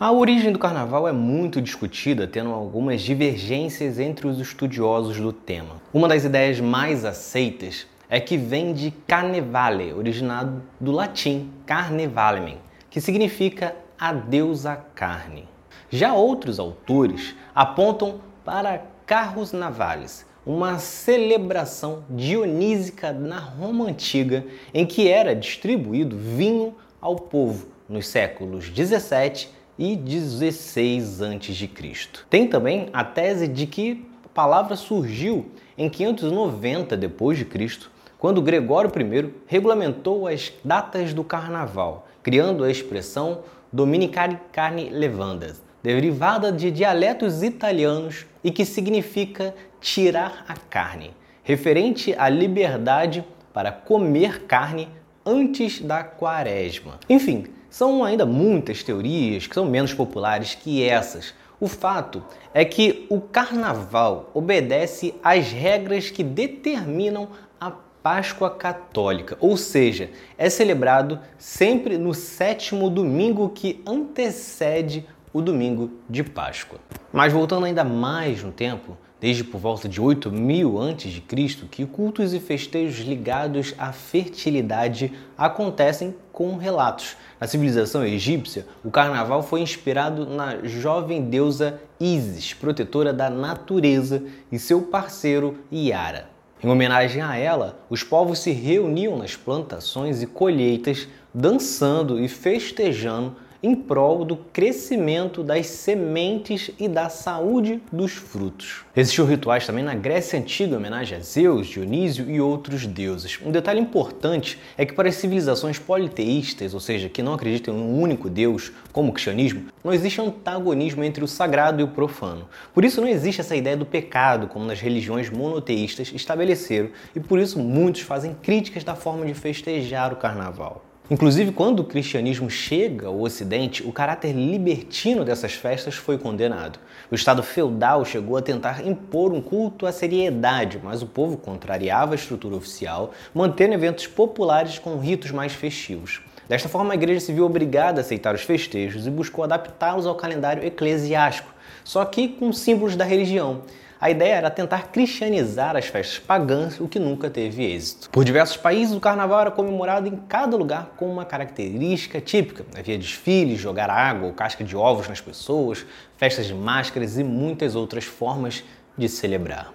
A origem do carnaval é muito discutida, tendo algumas divergências entre os estudiosos do tema. Uma das ideias mais aceitas é que vem de carnevale, originado do latim carnevalem, que significa a deusa carne. Já outros autores apontam para carros navales, uma celebração dionísica na Roma antiga em que era distribuído vinho ao povo nos séculos 17 e 16 a.C. Tem também a tese de que a palavra surgiu em 590 d.C., quando Gregório I regulamentou as datas do carnaval, criando a expressão Dominicare Carne Levandas, derivada de dialetos italianos e que significa tirar a carne, referente à liberdade para comer carne antes da quaresma. Enfim, são ainda muitas teorias que são menos populares que essas. O fato é que o carnaval obedece às regras que determinam a Páscoa Católica, ou seja, é celebrado sempre no sétimo domingo que antecede o domingo de Páscoa. Mas voltando ainda mais no tempo, desde por volta de 8000 a.C., que cultos e festejos ligados à fertilidade acontecem com relatos. Na civilização egípcia, o carnaval foi inspirado na jovem deusa Isis, protetora da natureza, e seu parceiro Iara. Em homenagem a ela, os povos se reuniam nas plantações e colheitas, dançando e festejando em prol do crescimento das sementes e da saúde dos frutos. Existiam rituais também na Grécia Antiga em homenagem a Zeus, Dionísio e outros deuses. Um detalhe importante é que para as civilizações politeístas, ou seja, que não acreditam em um único Deus, como o cristianismo, não existe antagonismo entre o sagrado e o profano. Por isso não existe essa ideia do pecado, como nas religiões monoteístas estabeleceram, e por isso muitos fazem críticas da forma de festejar o carnaval. Inclusive, quando o cristianismo chega ao Ocidente, o caráter libertino dessas festas foi condenado. O Estado feudal chegou a tentar impor um culto à seriedade, mas o povo contrariava a estrutura oficial, mantendo eventos populares com ritos mais festivos. Desta forma, a igreja se viu obrigada a aceitar os festejos e buscou adaptá-los ao calendário eclesiástico, só que com símbolos da religião. A ideia era tentar cristianizar as festas pagãs, o que nunca teve êxito. Por diversos países, o carnaval era comemorado em cada lugar com uma característica típica. Havia desfiles, jogar água ou casca de ovos nas pessoas, festas de máscaras e muitas outras formas de celebrar.